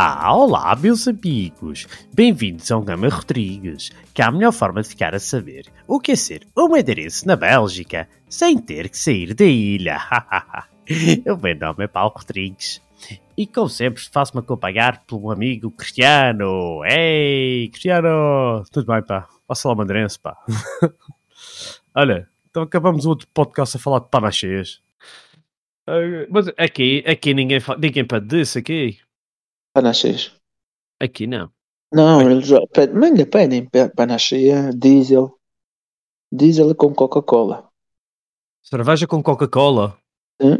Ah, olá, meus amigos! Bem-vindos ao Gama Rodrigues, que é a melhor forma de ficar a saber o que é ser um madeirense na Bélgica sem ter que sair da ilha. o meu nome é Paulo Rodrigues e, como sempre, faço-me acompanhar pelo amigo Cristiano. Ei, Cristiano! Tudo bem, pá? Passa lá, madeirense, pá. Olha, então acabamos outro podcast a falar de panachês. Mas aqui, aqui ninguém, ninguém pede disso, aqui. Panachês. Aqui não. Não, eles já pedem, ainda pedem pa- panache, diesel. Diesel com Coca-Cola. Cerveja com Coca-Cola. Hum?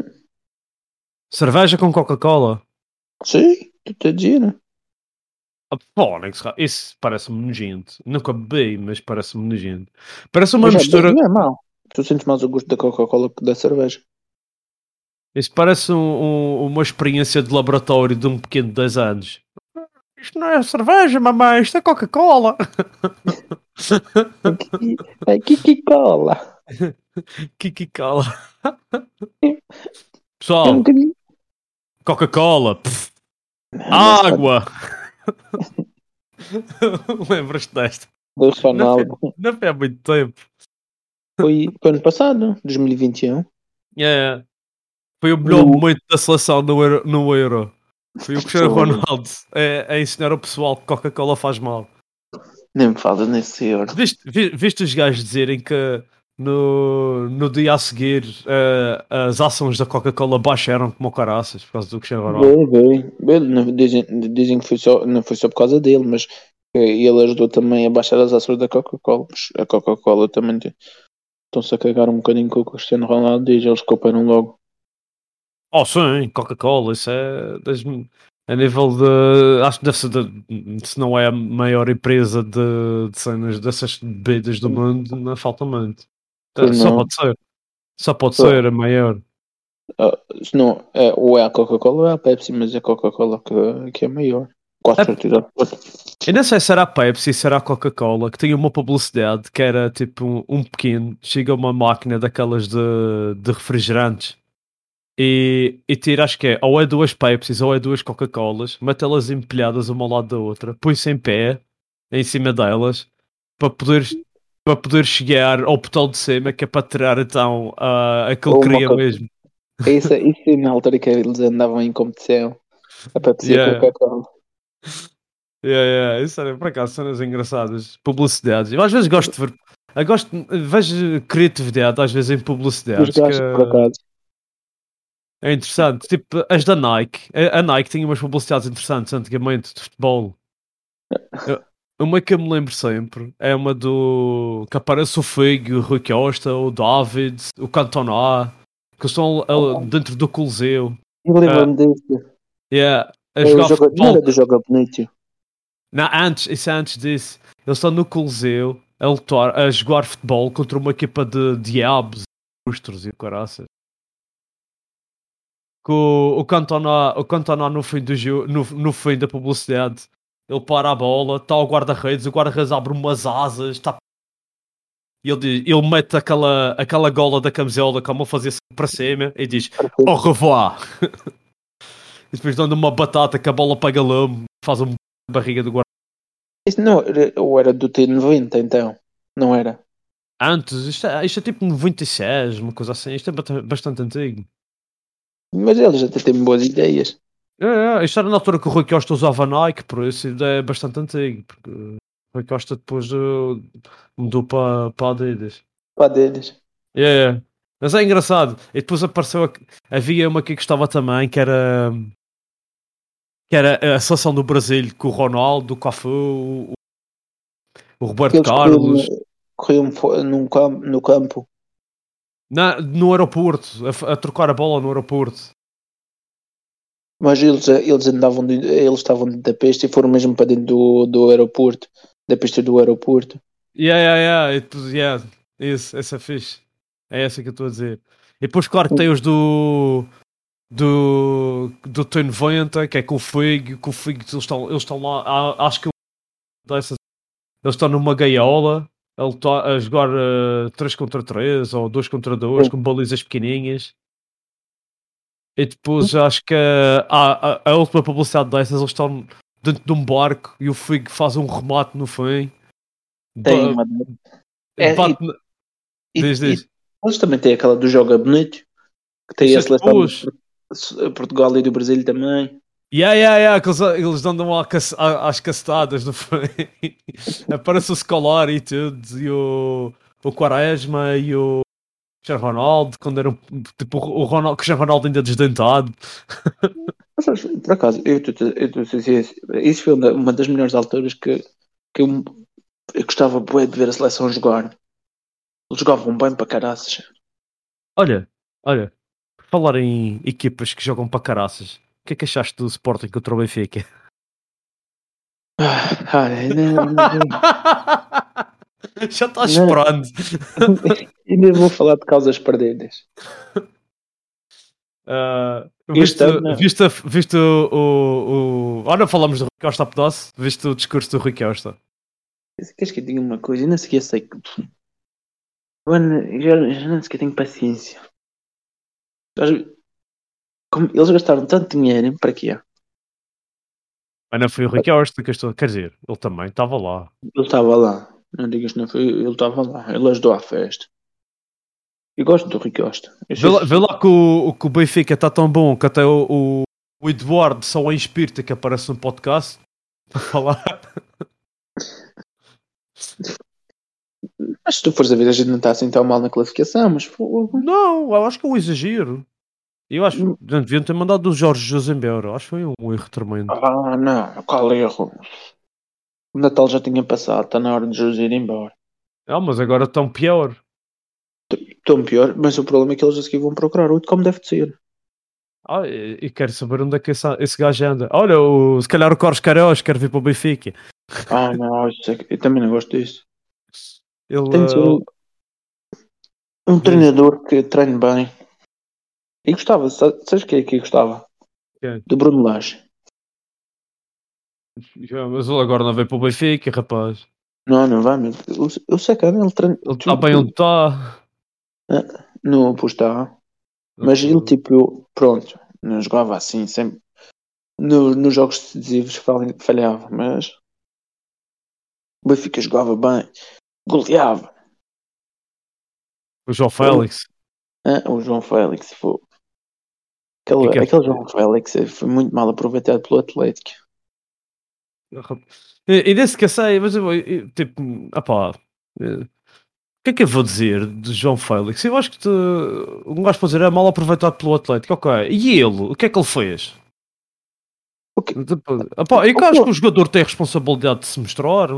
Cerveja com Coca-Cola. Sim, tu te dizendo. Ah, Fónix, isso parece-me nojento. Nunca bebi, mas parece-me nojento. Parece uma Mas mistura. Não é mau. Tu sentes mais o gosto da Coca-Cola que da cerveja. Isso parece um- um- uma experiência de laboratório de um pequeno de 10 anos. Isto não é cerveja, mamãe, isto é Coca-Cola. É Kiki-Cola. Kiki-Cola. É um Pessoal, bocadinho. Coca-Cola. Água. Lembras-te desta? Do Ronaldo. Não foi há muito tempo. Foi foi ano passado, 2021. É. Foi o melhor momento da seleção no Euro. No Euro. Foi o Cristiano. Ronaldo a, a ensinar o pessoal que Coca-Cola faz mal. Nem me falas nesse euro. Viste, vi- viste os gajos dizerem que no, no dia a seguir eh, as ações da Coca-Cola baixaram como caraças por causa do Cristiano Ronaldo? Bem, bem. Dizem, dizem que foi só, não foi só por causa dele, mas eh, ele ajudou também a baixar as ações da Coca-Cola. A Coca-Cola também tem- estão-se a cagar um bocadinho com o Cristiano Ronaldo e eles cooperam logo. Oh, sim, Coca-Cola, isso é a nível de. Acho que deve ser, de, se não é a maior empresa de, de cenas dessas bebidas do mundo, não falta muito. Pois Só pode ser. Só pode ser a maior. Se não, é, ou é a Coca-Cola ou é a Pepsi, mas é a Coca-Cola que, que é maior. Quase É- certeza. Eu não sei se era a Pepsi, se era a Coca-Cola, que tinha uma publicidade que era tipo um, um pequeno, chega uma máquina daquelas de, de refrigerantes e, e tira, acho que é, ou é duas Pepsis ou é duas Coca-Colas, mete elas empilhadas uma ao lado da outra, põe-se em pé, em cima delas, para poder, para poder chegar ao botão de cima, que é para tirar então ah, aquilo Ou queria mesmo. Isso, isso na altura que eles andavam em competição. A Pepsi e Yeah. a Coca-Cola. Yeah, yeah, isso era por acaso cenas engraçadas. Publicidades. Eu às vezes gosto de ver. Eu gosto, vejo criatividade às vezes em Os publicidades. gajos, que por acaso. É interessante. Tipo, as da Nike. A Nike tinha umas publicidades interessantes antigamente de futebol. Uma que eu me lembro sempre é uma do. que aparece o Figo, o Rui Costa, o David, o Cantona, que estão uh, dentro do Coliseu. Eu lembro-me desse. Yeah, a É, jogar jogo, não futebol. era do jogo bonito. Não, antes, isso é antes disso. Eles estão no Coliseu a lutar, a jogar futebol contra uma equipa de diabos, monstros e caraças. Que o, o Cantona, o Cantona no fim do jogo, no, no fim da publicidade, ele para a bola, está o guarda-redes, o guarda-redes abre umas asas, está e ele, diz- ele mete aquela, aquela gola da camisola como ele fazia para cima e diz au revoir. e depois dando uma batata que a bola pega lame, faz uma barriga do guarda Isso não era, ou era do T90 então? Não era? Antes, isto é, isto é tipo 96, uma coisa assim, isto é bastante antigo. Mas eles até têm boas ideias. É, é, isto era na altura que o Rui Costa usava Nike, por isso é bastante antigo, porque o Rui Costa depois eh, mudou para para Adidas. Para deles. É, é. Mas é engraçado. E depois apareceu, a- havia uma que gostava também, que era que era a seleção do Brasil com o Ronaldo, o Cafu, o, o Roberto Eles Carlos. corriam, num campo, no campo. Na, no aeroporto, a, a trocar a bola no aeroporto. Mas eles, eles andavam, de- eles estavam dentro da pista e foram mesmo para dentro do, do aeroporto, da pista do aeroporto. Yeah, yeah, yeah. E depois, yeah. Isso, essa é fixe. É essa que eu estou a dizer. E depois, claro, que tem os do. Do. Do T 90, que é com o Figo. Com o Figo, eles estão, eles estão lá. Acho que dessas, eles estão numa gaiola. Está a jogar 3 contra 3 ou 2 contra 2 Sim. com balizas pequenininhas. E depois acho que a, a, a última publicidade dessas eles estão dentro de um barco e o Figo faz um remate no fim. Tem Ba-. É, bate E, Diz, e- também têm aquela do Joga Bonito, que tem Isso a seleção depois. de Por- Portugal e do Brasil também. Yeah, yeah, yeah, que eles, eles andam às cacetadas no. Aparece o Scolari e tudo, e o, o Quaresma e o Cristiano Ronaldo, quando era tipo o Ronaldo, Cristiano Ronaldo ainda desdentado. Mas, por acaso, eu eu a dizer isso, foi uma das melhores alturas que, que eu, eu gostava bué de ver a seleção jogar. Eles jogavam bem para caraças. Olha, olha, falar em equipas que jogam para caraças, que é que achaste do Sporting contra o Benfica? Ah, olha, não, não, Já estás Não. esperando. ainda vou falar de causas perdidas. Ah, viste, ano- viste, viste o, o, o. Olha, falamos do Rui Costa a pedaço. Viste o discurso do Rui Costa. Queres que eu diga uma coisa? Eu não sei que. Mano, eu já, já não sequer tenho paciência. Como eles gastaram tanto dinheiro, para quê? Mas não foi o Rui Costa que eu estou. Quer dizer, ele também estava lá. Ele estava lá. Não digas que não foi. Ele estava lá. Ele ajudou à festa. Eu gosto do Rui Costa. Eu Vê lá, vê lá que, o, que o Benfica está tão bom que até o, o, o Eduardo só é espírita que aparece no podcast para falar. Mas se tu fores a ver, a gente não está assim tão mal na classificação, mas. Não, eu acho que é um exagero. Eu acho Hum. que não deviam ter mandado o Jorge José embora. Acho que foi um erro tremendo. Ah, não, qual erro? O Natal já tinha passado, está na hora de Jesus ir embora. Ah, mas agora estão pior. Tão pior, mas o problema é que eles a seguir vão procurar outro como deve de ser. Ah, e, quero saber onde é que esse, esse gajo anda. Olha, o, se calhar o Carlos Queiroz quer vir para o Benfica. Ah, não, é eu também não gosto disso. Ele, Tem de ser um, um treinador que treine bem. E gostava, sa- sabes quem é que gostava? Quem? Do Bruno Lage. Já, mas ele agora não veio para o Benfica, rapaz. Não, não vai, mas eu, eu sei que ele treina. Ele está bem onde está. Não, pois está. Mas ele, tipo, eu- pronto, não jogava assim, sempre. No, nos jogos decisivos falha- falhava, mas. O Benfica jogava bem, goleava. O João Félix. Ah, o João Félix, foi. Aquele, Que que é? aquele João Félix eh, foi muito mal aproveitado pelo Atlético. E, e desse que eu sei, mas eu, eu, tipo, opá, eh, o que é que eu vou dizer de João Félix? Eu acho que te, um gajo pode dizer é mal aproveitado pelo Atlético, ok. E ele, o que é que ele fez? O quê? Tipo, eu acho que o jogador tem a responsabilidade de se mostrar.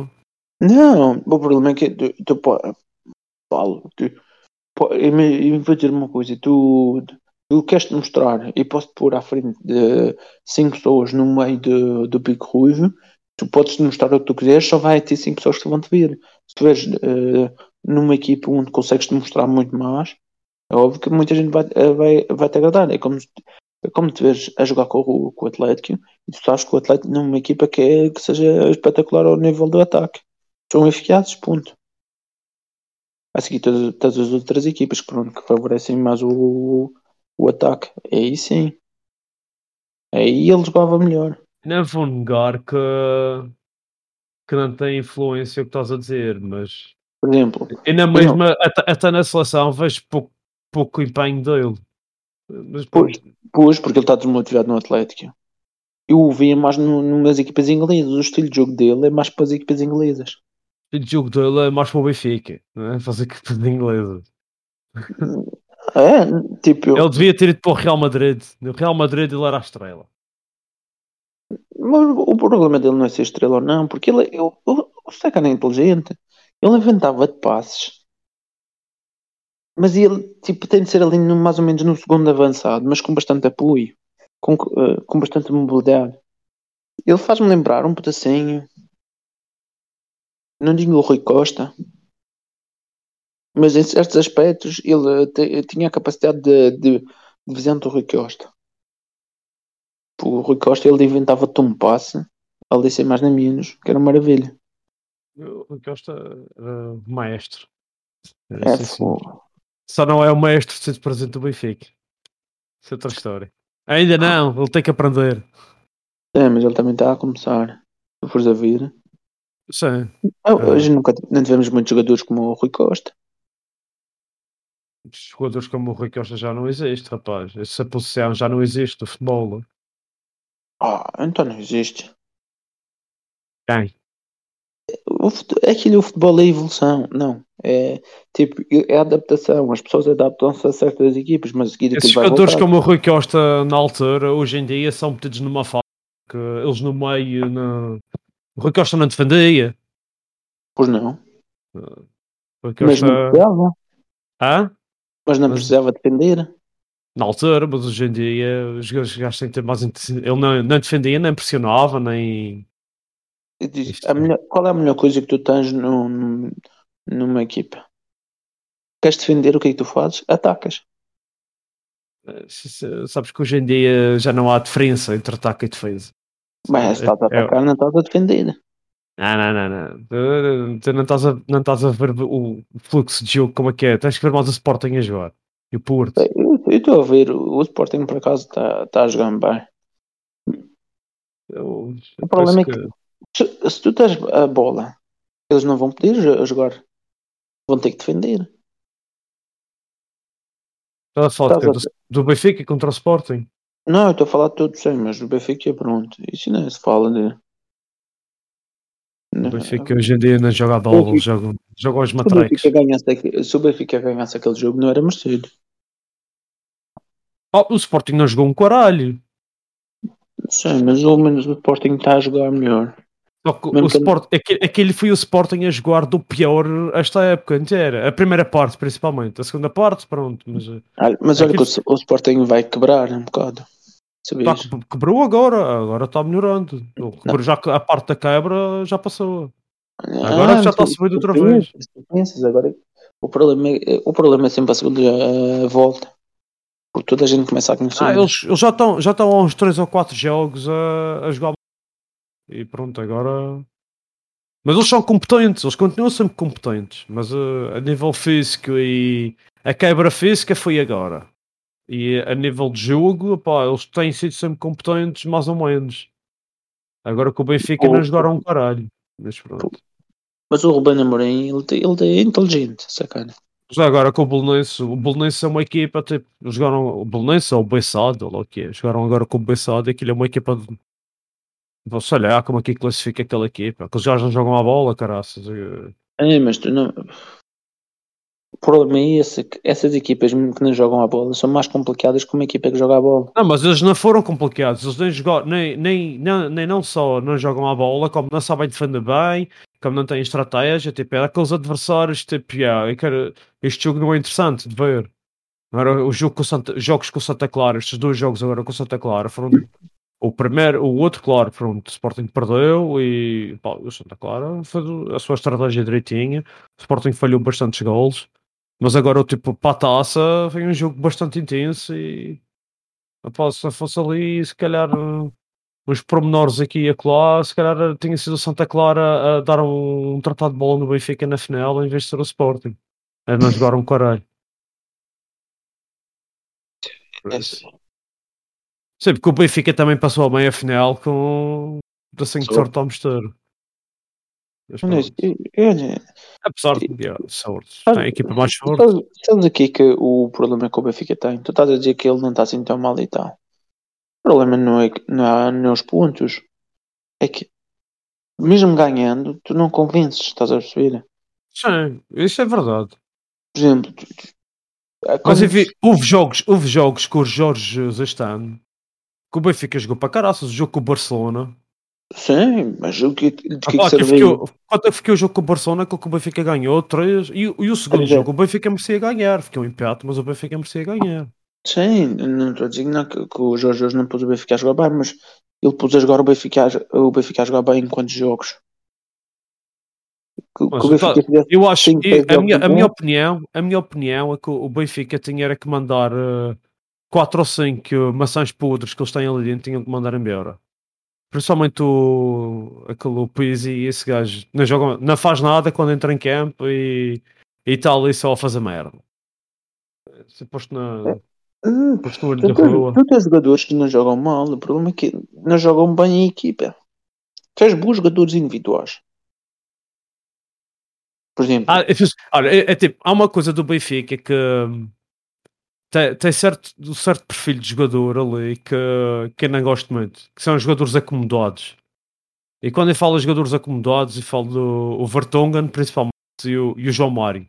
Não, o problema é que tu, tu Paulo, tu, eu, eu vou dizer uma coisa, tu, tu queres te mostrar e posso te pôr à frente de cinco pessoas no meio de- do pico ruivo, tu podes te mostrar o que tu quiseres, só vai ter cinco pessoas que vão te ver. Se tu vês numa equipa onde consegues te mostrar muito mais, é óbvio que muita gente vai, eh, vai, vai te agradar. É como, é como te vês a jogar com o, com o Atlético e tu sabes que o Atlético não é uma equipa que, é, que seja espetacular ao nível do ataque são eficazes, ponto. A seguir todas, todas as outras equipas pronto, que favorecem mais o, o ataque. Aí sim. Aí ele jogava melhor. Não vou negar que, que não tem influência o que estás a dizer, mas Por exemplo, e na mesma, até, até na seleção vejo pouco, pouco empenho dele. Mas Pois. pois, porque ele está desmotivado no Atlético. Eu o via mais no, numas equipas inglesas. O estilo de jogo dele é mais para as equipas inglesas. O jogo dele é mais para o Benfica, não é? Fazer que de inglesa. É, tipo, eu, Ele devia ter ido para o Real Madrid. No Real Madrid ele era a estrela. mas o problema dele não é ser estrela ou não, porque ele, eu, o Sacana é inteligente. Ele inventava de passes Mas ele tipo, tem de ser ali no- mais ou menos no segundo avançado, mas com bastante apoio, com, eh, com bastante mobilidade. Ele faz-me lembrar um pedacinho, não digo o Rui Costa, mas em certos aspectos ele eh, te- tinha a capacidade de, de, de visão do Rui Costa. O Rui Costa ele inventava-te um passe, ali sem mais nem menos, que era uma maravilha. O Rui Costa era maestro. Era É, assim. Só não é o maestro de ser presidente do Benfica. Isso é outra história. Ainda não, ele tem que aprender. É, mas ele também está a começar. Se fores a vir. Sim. Ah, Ah. Hoje nunca não tivemos muitos jogadores como o Rui Costa. Jogadores como o Rui Costa já não existe, rapaz. Essa posição já não existe no futebol. Ah, então não existe. Quem? O fute- Aquilo o futebol é evolução, não. É tipo, é adaptação. As pessoas adaptam-se a certas equipas, mas seguir Esses jogadores como o Rui Costa na altura, hoje em dia, são metidos numa fase que eles no meio. No... O Rui Costa não defendia. Pois não. O Rui Mas não Costa. precisava. Hã? Mas não Mas- precisava defender. Na altura, mas hoje em dia os jogadores gastam ter mais. Ele não, não defendia, nem pressionava, nem. Diz, é. melhor- qual é a melhor coisa que tu tens num- numa equipa? Queres defender, o que é que tu fazes? Atacas. eh, Sabes que hoje em dia já não há diferença entre ataque e defesa. Mas se estás a É- é- atacar, não estás a defender. Não, não, não, não. Tu- não estás a, não estás a ver o fluxo de jogo como é que é. Tens que ver mais o Sporting a jogar. E o Porto. Eu estou a ver, o Sporting por acaso está está a jogar bem. Eu- O problema é que se, se tu tens a bola, eles não vão poder jo- jogar. Vão ter que defender. Estás a falar do, do Benfica contra o Sporting. Não, eu estou a falar de todos, sim, mas o Benfica, pronto. Isso não se fala O. Benfica hoje em dia não joga a bola, eles jogam, jogam os Se o. Benfica ganhasse, aquele- se o Benfica ganhasse aquele jogo, não era merecido. Oh, o Sporting não jogou um caralho. Sim, mas ao menos o Sporting está a jogar melhor. Só que Mesmo o que- Sport, aquele, aquele foi o Sporting a jogar do pior esta época inteira. A primeira parte, principalmente. A segunda parte, pronto. Mas eh, Ah, Mas olha que Aquilo- o, o Sporting vai quebrar um bocado. Quebrou agora. Agora está melhorando. Quebrou já, a parte da quebra já passou. Agora Ah, já está tu outra vez. pensas, agora, o, problema é, o problema é sempre a segunda eh, volta. Porque toda a gente começa a conhecer. Ah, eles, eles já estão já estão há uns 3 ou 4 jogos a, a jogar. E pronto, agora. Mas eles são competentes, eles continuam sempre competentes. Mas eh, a nível físico e a quebra física foi agora. E a nível de jogo, pá, eles têm sido sempre competentes, mais ou menos. Agora que o Benfica não Pouco. jogaram um caralho. Mas pronto. Mas o Ruben Amorim, ele, ele é inteligente, sacana. Já agora com o Bolonense, o Bolonense é uma equipa, tipo, jogaram o Bolonense ou o Bessado, ou o que é, jogaram agora com o Bessado e aquilo é uma equipa de. Vou sei lá como é que classifica aquela equipa, que eles já não jogam a bola, caraças. É, mas tu não. O problema é esse, que essas equipas que não jogam a bola são mais complicadas que uma equipa que joga a bola. Não, mas eles não foram complicados, eles nem, jogaram, nem, nem, nem, nem não só não jogam a bola, como não sabem defender bem, como não têm estratégia, tipo, é aqueles adversários, tipo, yeah, quero, este jogo não é interessante de ver. Agora, o jogo com Santa, jogos com o Santa Clara, estes dois jogos agora com o Santa Clara foram o primeiro, o outro, claro, pronto, o Sporting perdeu e pá, o Santa Clara fez a sua estratégia direitinha, o Sporting falhou bastantes gols, mas agora, tipo, para a taça, foi um jogo bastante intenso e Epá, se fosse ali, se calhar uns pormenores aqui e acolá, se calhar tinha sido o Santa Clara a dar um, um tratado de bola no Benfica na final em vez de ser o Sporting. A não jogar um caralho. Sim, porque o Benfica também passou a meia final com da sem Sorte. sorte ao mistério. Olha, Apesar de. Ah, Tem a equipa mais forte. sabes aqui que o problema que o Benfica tem? Tu estás a dizer que ele não está assim tão mal e tal. O problema não é, que- não é, não é os pontos. É que, mesmo ganhando, tu não convences, estás a perceber? Sim, isso é verdade. Por exemplo, tu- tu- Mas enfim, houve jogos, houve jogos com o Jorge Jesus este ano que o Benfica jogou para caraças. O jogo com o Barcelona, Sim, mas o que, de que, Ah, que que é que ficou o jogo com o Barcelona, que o Benfica ganhou 3 e, o- e o segundo Três a- jogo o Benfica merecia ganhar, ficou um empate, mas o Benfica merecia ganhar. Sim, não estou a dizer não, que, que o Jorge Jesus não pôs o Benfica a jogar bem, mas ele pôs a jogar o Benfica, o Benfica a jogar bem em quantos jogos? Que, que Mas tá- Eu acho, e seis a minha, a minha opinião, a minha opinião é que o Benfica tinha era que mandar 4 ou 5 maçãs podres que eles têm ali dentro, tinham que mandar embora. Principalmente o, aquele o Pizzi e esse gajo não, joga, não faz nada quando entra em campo e e está ali só a fazer merda. Se posto na, Hum, posto no olho da rua. tu tens jogadores que não jogam mal, o problema é que não jogam bem em equipa. Tens bons jogadores individuais. Por exemplo, Ah, é. Olha, é- é tipo, há uma coisa do Benfica que hum, tem, tem certo, certo perfil de jogador ali que, que eu não gosto muito, que são jogadores acomodados. E quando eu falo de jogadores acomodados, eu falo do o Vertonghen, principalmente, e o, e o João Mário.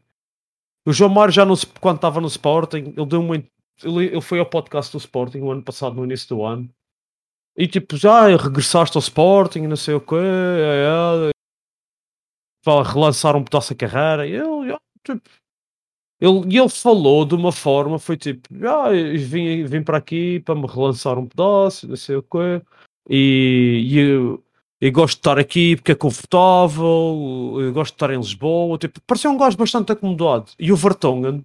O João Mário já no, quando estava no Sporting, ele deu muito. Ele, ele foi ao podcast do Sporting o ano passado, no início do ano. E tipo, já regressaste ao Sporting, não sei o quê, é, é, para relançar um pedaço a carreira. E ele, já, tipo, ele, ele falou de uma forma, foi tipo, ah, vim, vim para aqui para me relançar um pedaço, não sei o quê, e, e eu, eu gosto de estar aqui porque é confortável, eu gosto de estar em Lisboa, tipo, parecia um gajo bastante acomodado. E o Vertonghen,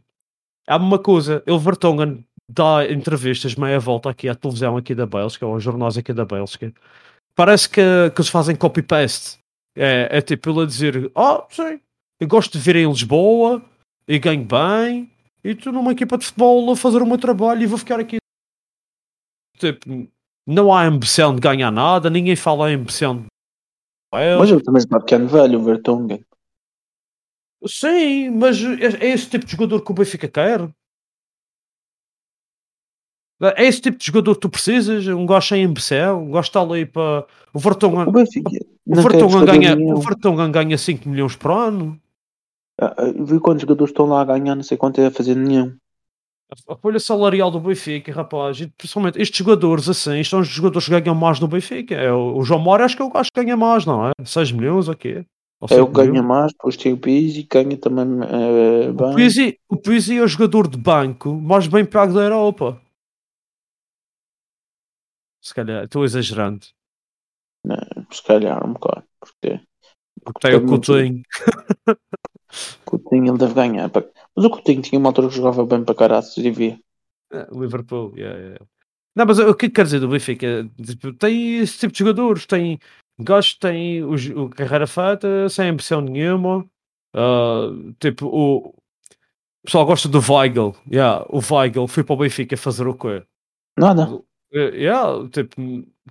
há uma coisa, ele Vertonghen dá entrevistas meia volta aqui à televisão aqui da Bélgica, ou aos jornais aqui da Bélgica, parece que, que eles fazem copy-paste. É, é tipo ele a dizer: Ah, sim, eu gosto de vir em Lisboa e ganho bem, e estou numa equipa de futebol a fazer o meu trabalho e vou ficar aqui. Tipo, não há ambição de ganhar nada, ninguém fala em ambição de. mas ele também está pequeno velho, o Vertonghen. Sim, mas é, é esse tipo de jogador que o Benfica quer. É esse tipo de jogador que tu precisas, um gajo sem ambição, um gajo que está ali para. O Vertonghen, O Benfica o Vertonghen ganha, nenhum. o Vertonghen ganha 5 milhões por ano. Ah, ah, Vi quantos jogadores estão lá a ganhar, não sei quanto é a fazer nenhum. A folha salarial do Benfica, rapaz, e principalmente estes jogadores assim, são os jogadores que ganham mais no Benfica. É, o, o João Mário acho que é o gajo que ganha mais, não é? 6 milhões ou quê? É o 5 que ganha mais, depois tem o Pizzi, ganha também O bem. Pizzi, o Pizzi é o jogador de banco mais bem pago da Europa. Se calhar, estou exagerando. Se calhar um bocado. Porque Porque tem o Tem muito- Coutinho. ele deve ganhar. pá. Mas o Coutinho tinha uma altura que jogava bem para caraças e via. É, Liverpool, yeah, yeah. Não, mas o que quer dizer do Benfica? Tem esse tipo de jogadores, tem que têm o, o carreira feita, sem ambição nenhuma. Ah, tipo, o, o pessoal gosta do Weigl. Yeah, o Weigl foi para o Benfica fazer o quê? Nada. Eh, yeah, tipo,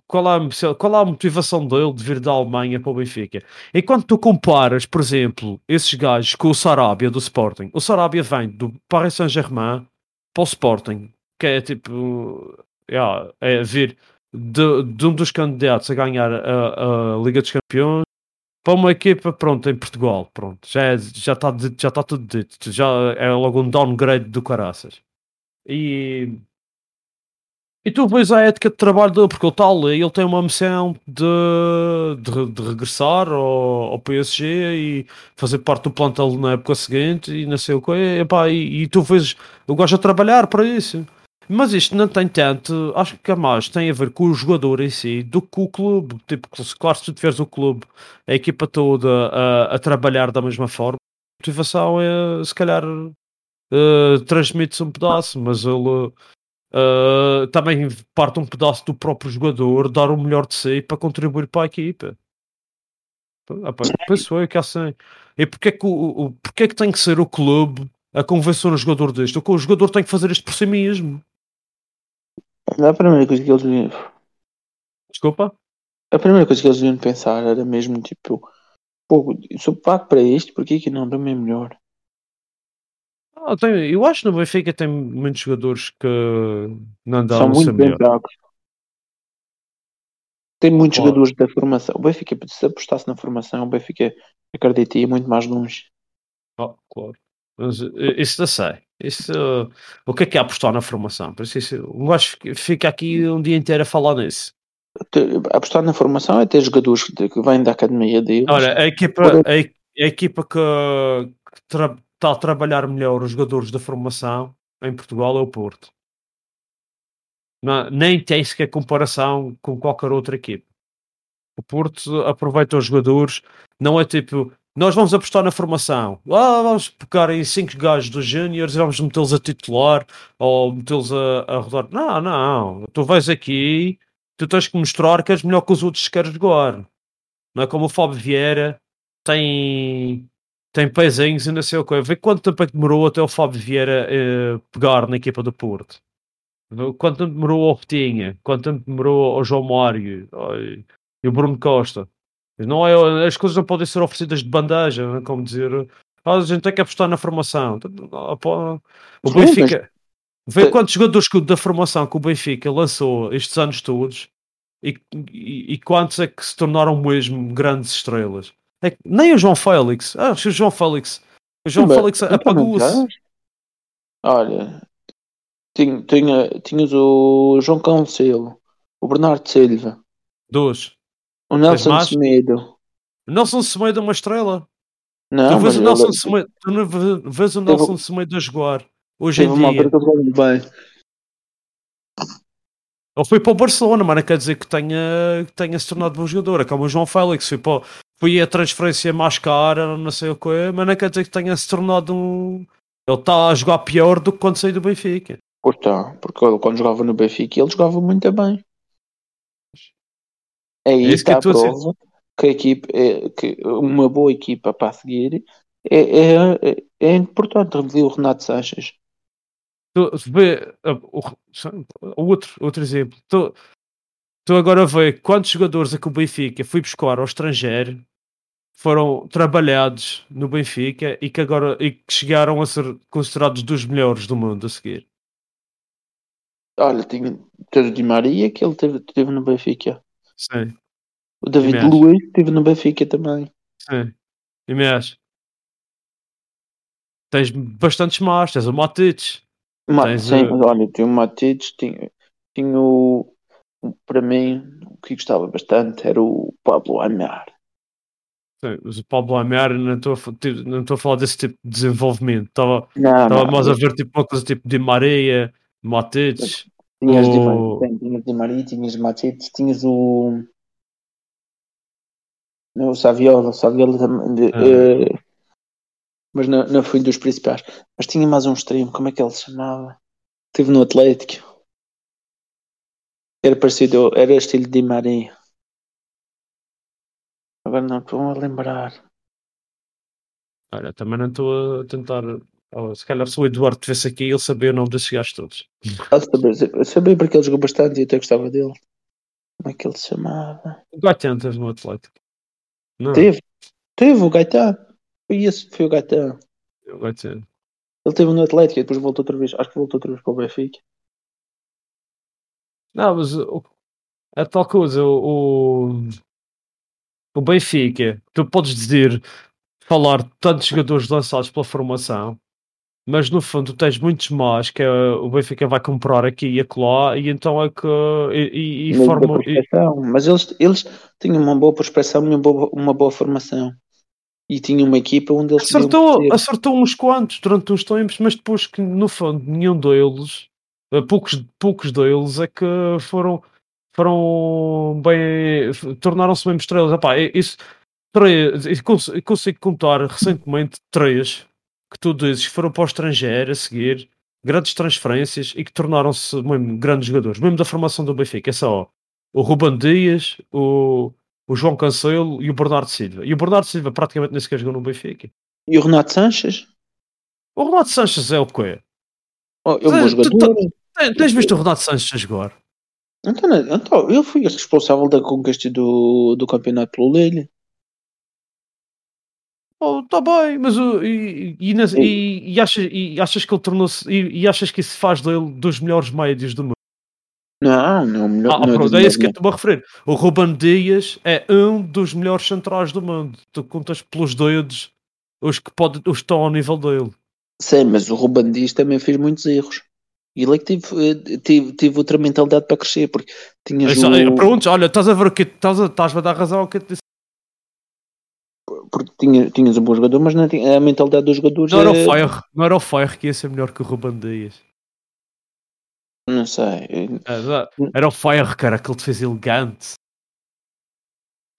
qual, é a, qual é a motivação dele de vir da Alemanha para o Benfica? Enquanto tu comparas, por exemplo, esses gajos com o Sarabia do Sporting, o Sarabia vem do Paris Saint-Germain para o Sporting, que é tipo, yeah, é vir de, de um dos candidatos a ganhar a, a Liga dos Campeões para uma equipa, pronto, em Portugal, pronto, já está já tá já tá tudo dito, já é logo um downgrade do caraças. E e tu vês a ética de trabalho dele, porque está ali, ele tem uma missão de, de, de regressar ao, ao PSG e fazer parte do plantel na época seguinte e não sei o que, epá, e, e tu vês o gajo a trabalhar para isso. Mas isto não tem tanto, acho que é mais tem a ver com o jogador em si do que com o clube. Tipo, claro, se tu tiveres o clube, a equipa toda a, a trabalhar da mesma forma, a motivação é se calhar eh, transmite-se um pedaço, mas ele Uh, também parte um pedaço do próprio jogador dar o melhor de si para contribuir para a equipa. Ah, pá, Penso eu que é assim. E porque é que, o, o, porque é que tem que ser o clube a convencer um jogador disto? O jogador tem que fazer isto por si mesmo. A primeira coisa que eles deviam, Desculpa? a primeira coisa que eles deviam pensar era mesmo tipo, pô, se eu pago para isto, porquê que não? Para-me é melhor. Ah, tem- eu acho que no Benfica tem muitos jogadores que não dão São muito bem pagos. Tem muitos jogadores da formação. O Benfica, se apostasse na formação, o Benfica acredita ia muito mais longe. Ah, claro. Mas, eh, isso eu sei. Isso, eh, o que é que é apostar na formação? Por isso, isso, um gajo fica- aqui um dia inteiro a falar nisso. Apostar na formação é ter jogadores que vêm da academia deles. Olha, a equipa, a, a equipa que, que tra- está a trabalhar melhor os jogadores da formação em Portugal é o Porto. Não- nem tem sequer comparação com qualquer outra equipa. O Porto aproveita os jogadores, não é tipo, nós vamos apostar na formação, ah, vamos pegar em 5 gajos dos júniores e vamos metê-los a titular ou metê-los a, a rodar. Não, não, tu vais aqui, tu tens que mostrar que és melhor que os outros que queres jogar. Não é como o Fábio Vieira tem, tem pezinhos e não sei o que. Vê quanto tempo é que demorou até o Fábio Vieira eh, pegar na equipa do Porto. Quanto tempo demorou ao Petinha, quanto tempo demorou ao João Mário e o Bruno Costa. Não é, as coisas não podem ser oferecidas de bandeja, não é? como dizer ah, a gente tem que apostar na formação. Ah, pô, O Benfica, vê quantos jogadores da formação que o Benfica lançou estes anos todos e, e, e quantos é que se tornaram mesmo grandes estrelas. É que nem o João Félix, ah, o João Félix, o João Mas- Félix então apagou-se. Olha, tinha, tinha, tinhas o João Cancelo, o Bernardo Silva, Dois. o Nelson? Semedo. O Nelson Semedo é uma estrela. Não, tu vês o ele Nelson Semedo, tu não vê- vês o Teve- Nelson Semedo a jogar hoje teve em dia. ele foi para o Barcelona, mas não quer dizer que tenha, que tenha se tornado bom jogador. É como o João Félix, foi, para, foi a transferência mais cara, não sei o que, mas não quer dizer que tenha se tornado um. Ele está a jogar pior do que quando saiu do Benfica. Pois tá, porque ele, quando jogava no Benfica ele jogava muito bem. Aí É isso que está eu a prova que a equipe é, que uma boa equipa para seguir é, é, é, é importante. Revi o Renato Sanches. Tu, vê, o, o outro, outro exemplo. Tu, tu agora vê quantos jogadores é que o Benfica foi buscar ao estrangeiro foram trabalhados no Benfica e que agora e que chegaram a ser considerados dos melhores do mundo a seguir. Olha, tinha teve o Di Maria que ele teve, teve no Benfica. Sim, O David. Luiz teve no Benfica também. sim. E me acho. Tens bastantes más, tens o Matic. Ma, Tens, sim, mas olha, tinha o Matites, tinha, tinha o, o- para mim, o que gostava bastante era o Pablo Amar. Sim, mas o Pablo Amer não estou não estou a falar desse tipo de desenvolvimento. Estava Não, estava não, mais a ver tipo uma coisa tipo de Maria, Matic. Tinhas o- sim, tinhas Di Maria, tinhas Matites, tinhas o. Não, o Saviola, o Saviola também. de- Ah. eh, mas não, não fui dos principais. Mas tinha mais um extremo, como é que ele se chamava? Estive no Atlético. Era parecido, era estilo Di Maria. Agora não estou a lembrar. Olha, também não estou a tentar. oh, se calhar se o Eduardo estivesse aqui, ele sabia o nome desses gajos todos. Eu sabia, eu sabia porque ele jogou bastante e até gostava dele. Como é que ele se chamava? O Gaetano teve no Atlético. Não, Teve, teve o Gaetano. Foi esse, foi o Gaetano. o Gaetano. Ele teve no Atlético e depois voltou outra vez. Acho que voltou outra vez para o Benfica. Não, mas o, a tal coisa, o, o, Benfica, tu podes dizer, falar de tantos jogadores lançados pela formação, mas no fundo tens muitos mais que é, o Benfica vai comprar aqui e acolá, e então é que. E, e, e Mas da forma. prospecção. Mas eles, eles tinham uma boa prospecção e uma boa, uma boa formação. E tinham uma equipa onde eles Acertou, acertou uns quantos durante uns tempos, mas depois que no fundo nenhum deles, eh, poucos, poucos deles é que foram, foram bem, tornaram-se mesmo estrelas. Epá, isso, três, consigo contar recentemente três que tu dizes que foram para o estrangeiro a seguir, grandes transferências e que tornaram-se mesmo grandes jogadores, mesmo da formação do Benfica. É só o Ruben Dias, o, o João Cancelo e o Bernardo Silva. E o Bernardo Silva praticamente nem sequer jogou no Benfica. E o Renato Sanches? O Renato Sanches é o quê? Oh, é um bom Tu- Tens visto o Renato Sanches a jogar? Então, então, eu fui responsável da conquista do, do campeonato pelo Lille. Oh, tá bem, mas e, e, e- e achas, e achas que ele tornou-se e, achas que isso faz dele dos melhores médios do mundo? Não, não, melhor, Ah, não pronto, dos é isso que eu estou a referir. O Ruben Dias é um dos melhores centrais do mundo. Tu contas pelos dedos os que, pode, os que estão ao nível dele. Sim, mas o Ruben Dias também fez muitos erros. E ele é que tive, eh, tive, tive outra mentalidade para crescer, porque tinhas Isso, o, Pronto, olha, estás a ver o que estás a, estás a dar razão ao que eu te disse. porque tinha, tinhas um bom jogador, mas não tinha, a mentalidade dos jogadores Não era o é- Fire, não era o Fire que ia ser melhor que o Ruben Dias. Não sei. Era, era o Fire, cara, aquele defesa elegante.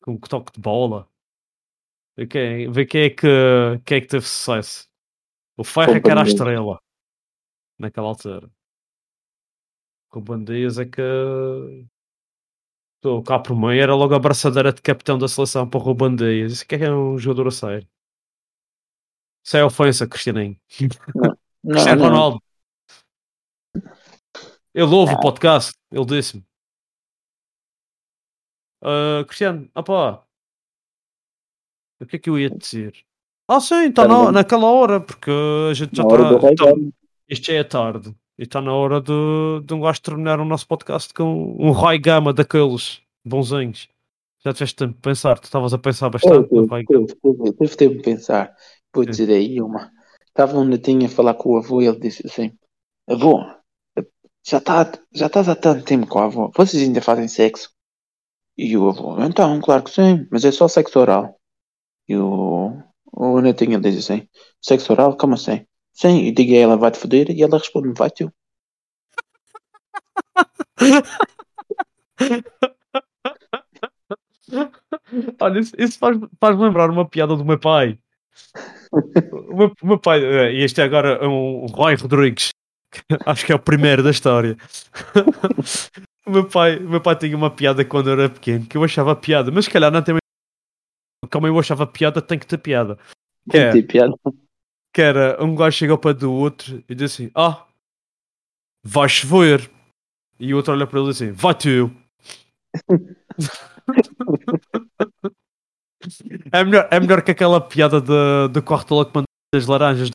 Com toque de bola. Vê quem, vê quem é que, quem é que teve sucesso. O Fire é que era a estrela. Naquela altura. O Ruben Dias é que... O cá por meio era logo a abraçadeira de capitão da seleção para o Ruben Dias. Isso que é um jogador a sério. Isso é ofensa, Cristianinho. Não, Cristiano não. Ronaldo. Ele ouve o podcast, ele disse-me. Ah, Cristiano, opá. O que é que eu ia te dizer? Ah, sim, está Era na, naquela hora, porque a gente já está. Tá- Gama. isto já é tarde. E está na hora de, de um gajo terminar o nosso podcast com um raio gama daqueles bonzinhos. Já tiveste tempo de pensar, tu estavas a pensar bastante gama. Teve, teve, teve tempo de pensar. Vou Sim. dizer aí uma. Estava um netinho a falar com o avô e ele disse assim: Avô, já, tá, já estás há tanto tempo com a avó, vocês ainda fazem sexo? E o avô: Então, claro que sim, mas é só sexo oral. E o, o netinho diz assim: Sexo oral? Como assim? Sim, e diga a ela: Vai-te foder? E ela responde: Vai tu. Olha, isso, isso faz, faz lembrar uma piada do meu pai. O meu, meu pai, eh, e este é agora um Roy Rodrigues, acho que é o primeiro da história. o, meu pai, o meu pai tinha uma piada quando eu era pequeno que eu achava piada, mas se calhar não tem. Como eu achava piada, tem que ter piada. Que, é, Tem piada. que era um gajo chega ao pé do outro e diz assim: Ah, vai chover. E o outro olha para ele e diz assim: Vai tu. É melhor, é melhor que aquela piada de, de corte logo que manda das laranjas.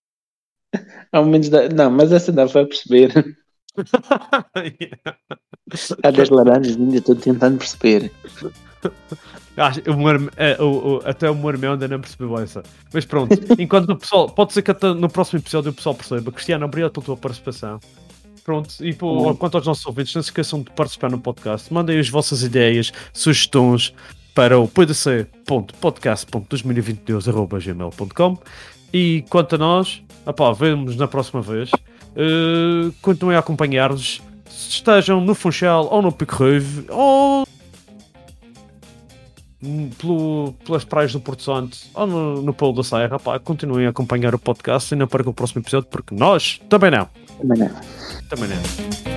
Ao menos dá- Não, mas essa dá para perceber. Há das laranjas, ainda estou tentando perceber. Acho- o- até o meu irmão ainda não percebeu essa. Mas pronto, enquanto o pessoal, pode ser que até no próximo episódio o pessoal perceba. Cristiano, obrigado pela tua participação. Pronto, e pô, Uhum. quanto aos nossos ouvintes, não se esqueçam de participar no podcast. Mandem as vossas ideias, sugestões para o pdc.podcast.2022.gmail.com E quanto a nós, opá, vemos na próxima vez. Uh, continuem a acompanhar-nos. Estejam no Funchal ou no Pico Rave ou pelo- pelas praias do Porto Santo ou no, no Polo da Serra, pá, continuem a acompanhar o podcast e não percam o próximo episódio porque nós também não. Também não. Também não.